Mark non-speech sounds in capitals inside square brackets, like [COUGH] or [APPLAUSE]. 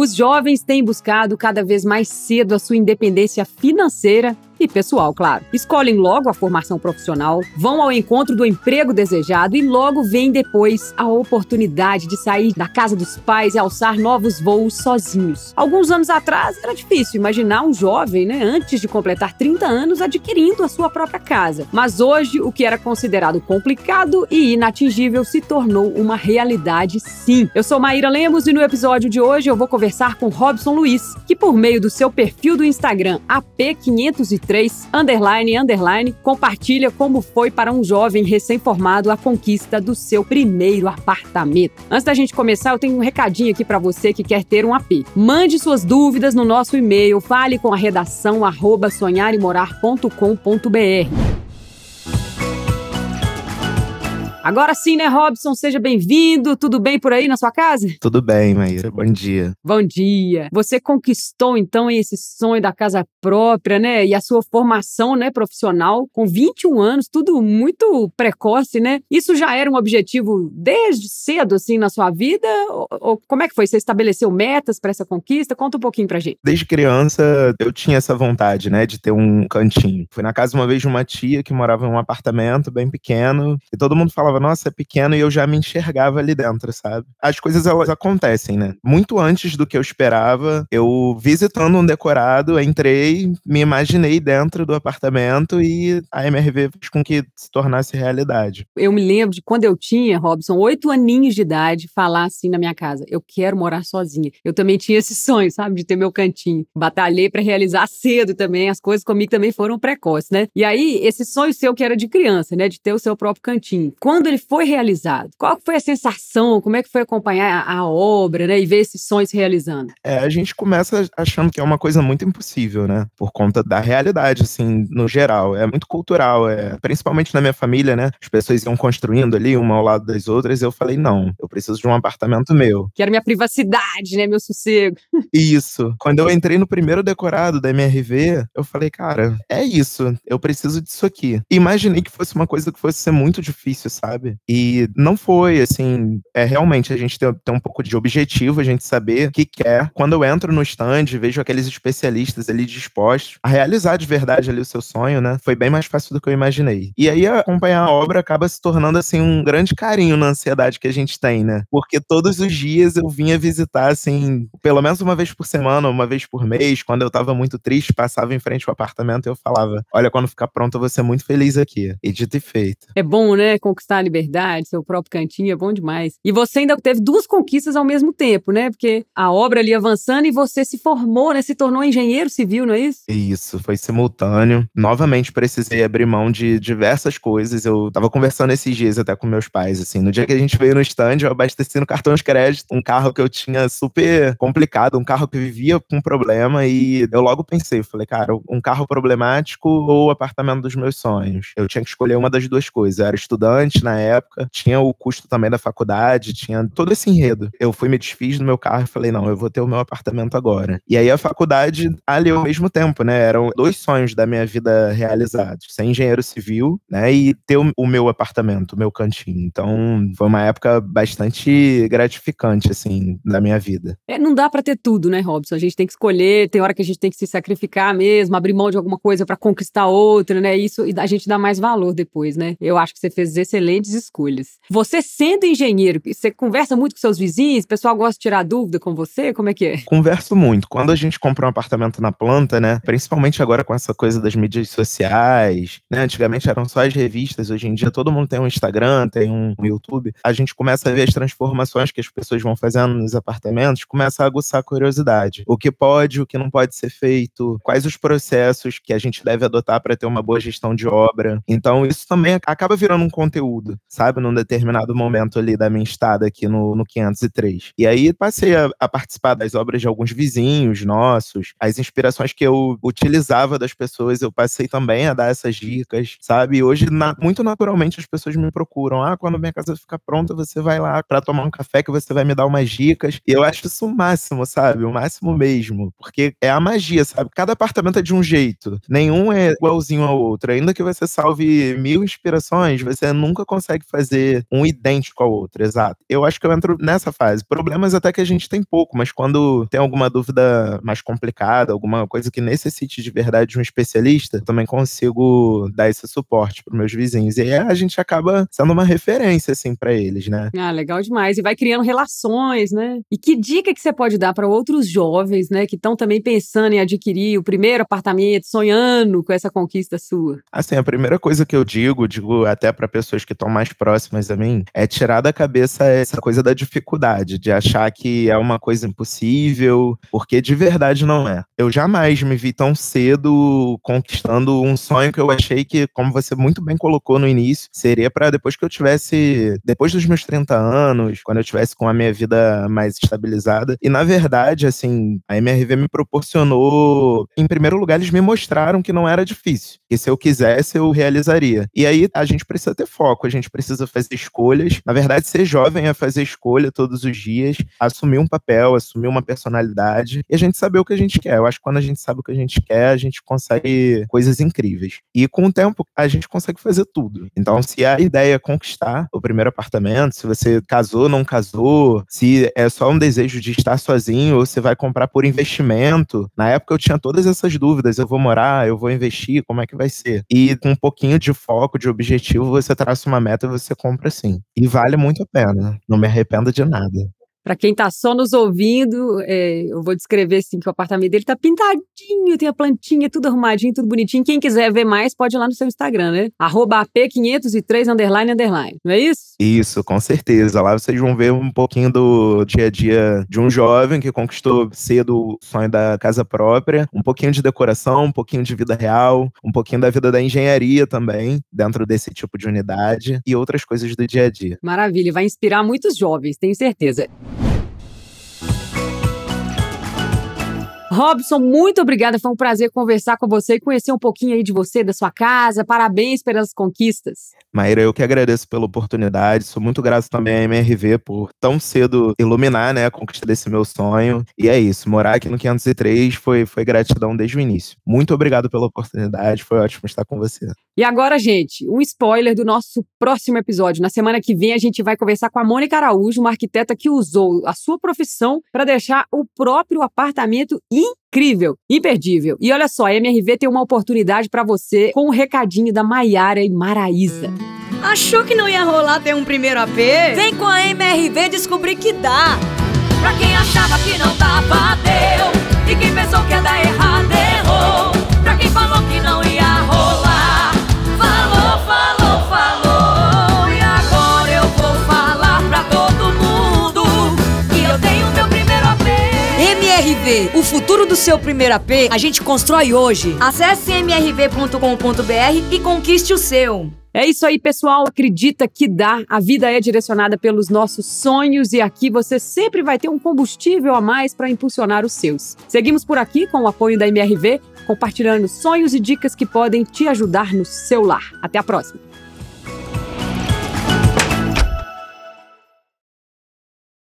Os jovens têm buscado cada vez mais cedo a sua independência financeira e pessoal, claro. Escolhem logo a formação profissional, vão ao encontro do emprego desejado e logo vem depois a oportunidade de sair da casa dos pais e alçar novos voos sozinhos. Alguns anos atrás era difícil imaginar um jovem, né, antes de completar 30 anos, adquirindo a sua própria casa. Mas hoje, o que era considerado complicado e inatingível se tornou uma realidade sim. Eu sou Maíra Lemos e no episódio de hoje eu vou conversar com Robson Luiz, que por meio do seu perfil do Instagram AP503 3, underline, underline, compartilha como foi para um jovem recém-formado a conquista do seu primeiro apartamento. Antes da gente começar, eu tenho um recadinho aqui para você que quer ter um AP. Mande suas dúvidas no nosso e-mail, fale com a redação arroba sonharemorar.com.br. Agora sim, né, Robson? Seja bem-vindo. Tudo bem por aí na sua casa? Tudo bem, Maíra. Bom dia. Bom dia. Você conquistou, então, esse sonho da casa própria, né? E a sua formação né, profissional com 21 anos, tudo muito precoce, né? Isso já era um objetivo desde cedo, assim, na sua vida? Ou, ou como é que foi? Você estabeleceu metas para essa conquista? Conta um pouquinho pra gente. Desde criança, eu tinha essa vontade, né, de ter um cantinho. Fui na casa uma vez de uma tia que morava em um apartamento bem pequeno e todo mundo falava falava, nossa, é pequeno, e eu já me enxergava ali dentro, sabe? As coisas, elas acontecem, né? Muito antes do que eu esperava, eu visitando um decorado, entrei, me imaginei dentro do apartamento e a MRV fez com que se tornasse realidade. Eu me lembro de quando eu tinha, Robson, oito aninhos de idade, falar assim na minha casa, eu quero morar sozinha. Eu também tinha esse sonho, sabe, de ter meu cantinho. Batalhei para realizar cedo também, as coisas comigo também foram precoces, né? E aí, esse sonho seu que era de criança, né, de ter o seu próprio cantinho. Quando quando ele foi realizado? Qual foi a sensação? Como é que foi acompanhar a, a obra, né? E ver esses sonhos se realizando? É, a gente começa achando que é uma coisa muito impossível, né? Por conta da realidade, assim, no geral. É muito cultural, é, principalmente na minha família, né? As pessoas iam construindo ali, uma ao lado das outras, e eu falei, não, eu preciso de um apartamento meu. Quero minha privacidade, né? Meu sossego. [LAUGHS] Isso. Quando eu entrei no primeiro decorado da MRV, eu falei, cara, é isso. Eu preciso disso aqui. Imaginei que fosse uma coisa que fosse ser muito difícil, sabe? Sabe? E não foi, assim, é realmente a gente tem, um pouco de objetivo, a gente saber o que quer. Quando eu entro no stand, vejo aqueles especialistas ali dispostos a realizar de verdade ali o seu sonho, né? Foi bem mais fácil do que eu imaginei. E aí acompanhar a obra acaba se tornando, assim, um grande carinho na ansiedade que a gente tem, né? Porque todos os dias eu vinha visitar, assim, pelo menos uma vez por semana, uma vez por mês, quando eu tava muito triste, passava em frente ao apartamento e eu falava: Olha, quando ficar pronto, eu vou ser muito feliz aqui. E dito e feito. É bom, né? Conquistar liberdade, seu próprio cantinho, é bom demais. E você ainda teve duas conquistas ao mesmo tempo, né? Porque a obra ali avançando e você se formou, né? Se tornou engenheiro civil, não é isso? Isso, foi simultâneo. Novamente precisei abrir mão de diversas coisas. Eu tava conversando esses dias até com meus pais, assim. No dia que a gente veio no stand, eu abasteci no cartão de crédito um carro que eu tinha super complicado, um carro que vivia com problema e eu logo pensei, falei, cara, um carro problemático ou o apartamento dos meus sonhos? Eu tinha que escolher uma das duas coisas. Eu era estudante na época, tinha o custo também da faculdade, tinha todo esse enredo. Eu fui me desfiz do meu carro e falei, não, eu vou ter o meu apartamento agora. E aí a faculdade ali ao mesmo tempo, né? Eram dois sonhos da minha vida realizados: ser engenheiro civil, né? E ter o meu apartamento, o meu cantinho. Então foi uma época bastante gratificante, assim, da minha vida. É, não dá para ter tudo, né, Robson? A gente tem que escolher, tem hora que a gente tem que se sacrificar mesmo, abrir mão de alguma coisa para conquistar outra, né? Isso a gente dá mais valor depois, né? Eu acho que você fez excelentes grandes escolhas. Você sendo engenheiro, você conversa muito com seus vizinhos, o pessoal gosta de tirar dúvida com você, como é que é? Converso muito. Quando a gente compra um apartamento na planta, né, principalmente agora com essa coisa das mídias sociais, né, antigamente eram só as revistas, hoje em dia todo mundo tem um Instagram, tem um YouTube, a gente começa a ver as transformações que as pessoas vão fazendo nos apartamentos, começa a aguçar a curiosidade. O que pode, o que não pode ser feito, quais os processos que a gente deve adotar para ter uma boa gestão de obra. Então, isso também acaba virando um conteúdo sabe? Num determinado momento ali da minha estada aqui no, no 503. E aí passei a, a, participar das obras de alguns vizinhos nossos, as inspirações que eu utilizava das pessoas, eu passei também a dar essas dicas, sabe? E hoje, na, muito naturalmente, as pessoas me procuram. Ah, quando minha casa ficar pronta, você vai lá para tomar um café que você vai me dar umas dicas. E eu acho isso o máximo, sabe? O máximo mesmo. Porque é a magia, sabe? Cada apartamento é de um jeito. Nenhum é igualzinho ao outro. Ainda que você salve mil inspirações, você nunca consegue consegue fazer um idêntico ao outro, exato. Eu acho que eu entro nessa fase. Problemas até que a gente tem pouco, mas quando tem alguma dúvida mais complicada, alguma coisa que necessite de verdade de um especialista, também consigo dar esse suporte para meus vizinhos. E aí a gente acaba sendo uma referência, assim, para eles, né? Ah, legal demais. E vai criando relações, né? E que dica que você pode dar para outros jovens, né, que estão também pensando em adquirir o primeiro apartamento, sonhando com essa conquista sua? Assim, a primeira coisa que eu digo, digo até para pessoas que estão mais próximas a mim, é tirar da cabeça essa coisa da dificuldade, de achar que é uma coisa impossível, porque de verdade não é. Eu jamais me vi tão cedo conquistando um sonho que eu achei que, como você muito bem colocou no início, seria para depois que eu tivesse, depois dos meus 30 anos, quando eu tivesse com a minha vida mais estabilizada. E na verdade, assim, a MRV me proporcionou, em primeiro lugar, eles me mostraram que não era difícil, que se eu quisesse eu realizaria. E aí a gente precisa ter foco, a gente precisa fazer escolhas. Na verdade, ser jovem é fazer escolha todos os dias, assumir um papel, assumir uma personalidade e a gente saber o que a gente quer. Eu acho que quando a gente sabe o que a gente quer, a gente consegue coisas incríveis. E com o tempo, a gente consegue fazer tudo. Então, se a ideia é conquistar o primeiro apartamento, se você casou, não casou, se é só um desejo de estar sozinho ou você vai comprar por investimento. Na época eu tinha todas essas dúvidas, eu vou morar, eu vou investir, como é que vai ser? E com um pouquinho de foco, de objetivo, você traça uma meta você compra sim. E vale muito a pena. Não me arrependo de nada. Para quem está só nos ouvindo, é, eu vou descrever assim que o apartamento dele está pintadinho, tem a plantinha, tudo arrumadinho, tudo bonitinho. Quem quiser ver mais, pode ir lá no seu Instagram, né? Arroba AP503 underline underline, não é isso? Isso, com certeza. Lá vocês vão ver um pouquinho do dia a dia de um jovem que conquistou cedo o sonho da casa própria, um pouquinho de decoração, um pouquinho de vida real, um pouquinho da vida da engenharia também, dentro desse tipo de unidade e outras coisas do dia a dia. Maravilha, vai inspirar muitos jovens, tenho certeza. Robson, muito obrigada. Foi um prazer conversar com você e conhecer um pouquinho aí de você, da sua casa. Parabéns pelas conquistas. Maíra, eu que agradeço pela oportunidade. Sou muito grato também à MRV por tão cedo iluminar né, a conquista desse meu sonho. E é isso, morar aqui no 503 foi, foi gratidão desde o início. Muito obrigado pela oportunidade, foi ótimo estar com você. E agora, gente, um spoiler do nosso próximo episódio. Na semana que vem, a gente vai conversar com a Mônica Araújo, uma arquiteta que usou a sua profissão para deixar o próprio apartamento incrível, imperdível. E olha só, a MRV tem uma oportunidade para você com um recadinho da Maiara e Maraísa. Achou que não ia rolar ter um primeiro AP? Vem com a MRV descobrir que dá. Pra quem achava que não dava, deu. E quem pensou que ia dar errado, errou. Pra quem falou que não ia O futuro do seu primeiro AP, a gente constrói hoje. Acesse mrv.com.br e conquiste o seu. É isso aí, pessoal. Acredita que dá. A vida é direcionada pelos nossos sonhos e aqui você sempre vai ter um combustível a mais para impulsionar os seus. Seguimos por aqui com o apoio da MRV, compartilhando sonhos e dicas que podem te ajudar no seu lar. Até a próxima.